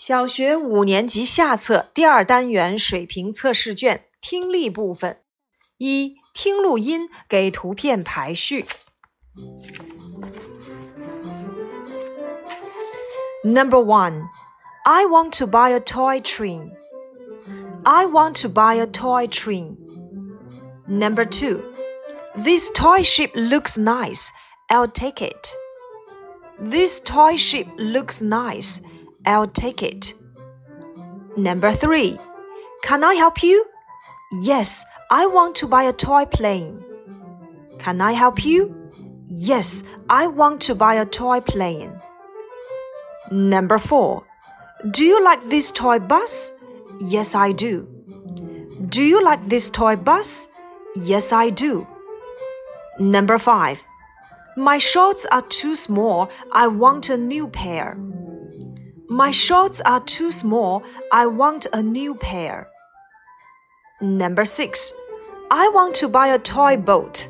小学五年级下册第二单元水平测试卷听力部分：一、听录音，给图片排序。Number one, I want to buy a toy train. I want to buy a toy train. Number two, this toy ship looks nice. I'll take it. This toy ship looks nice. I'll take it. Number three. Can I help you? Yes, I want to buy a toy plane. Can I help you? Yes, I want to buy a toy plane. Number four. Do you like this toy bus? Yes, I do. Do you like this toy bus? Yes, I do. Number five. My shorts are too small. I want a new pair. My shorts are too small. I want a new pair. Number six. I want to buy a toy boat.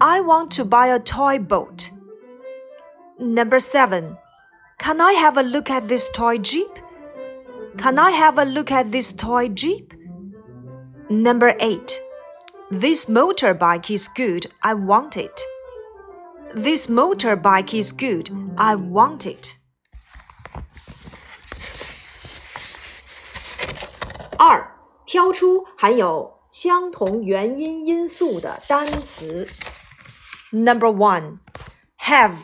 I want to buy a toy boat. Number seven. Can I have a look at this toy jeep? Can I have a look at this toy jeep? Number eight. This motorbike is good. I want it. This motorbike is good. I want it. 二，挑出含有相同元音音素的单词。Number one, have,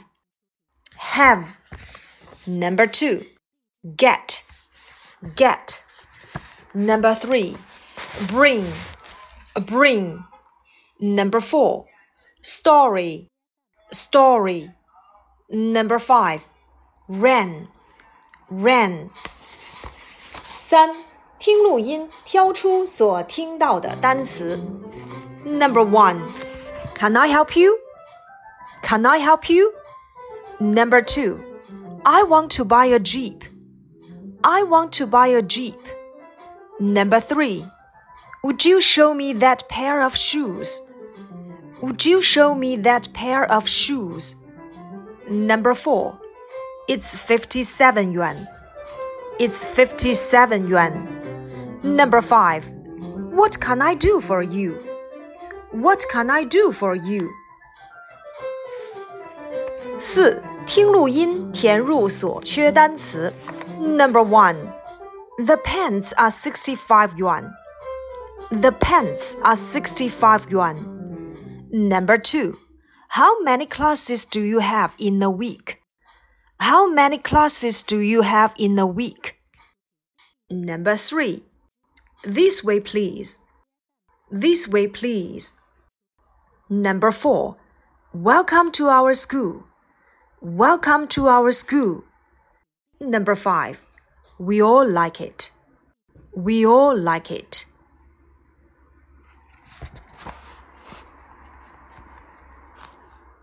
have. Number two, get, get. Number three, bring, bring. Number four, story, story. Number five, ran, ran. 三。听录音，挑出所听到的单词。Number one, Can I help you? Can I help you? Number two, I want to buy a Jeep. I want to buy a Jeep. Number three, Would you show me that pair of shoes? Would you show me that pair of shoes? Number four, It's 57 yuan. It's 57 yuan. Number five. What can I do for you? What can I do for you? 四，听录音，填入所缺单词。Number one. The pants are 65 yuan. The pants are 65 yuan. Number two. How many classes do you have in a week? How many classes do you have in a week? Number three. This way, please. This way, please. Number four. Welcome to our school. Welcome to our school. Number five. We all like it. We all like it.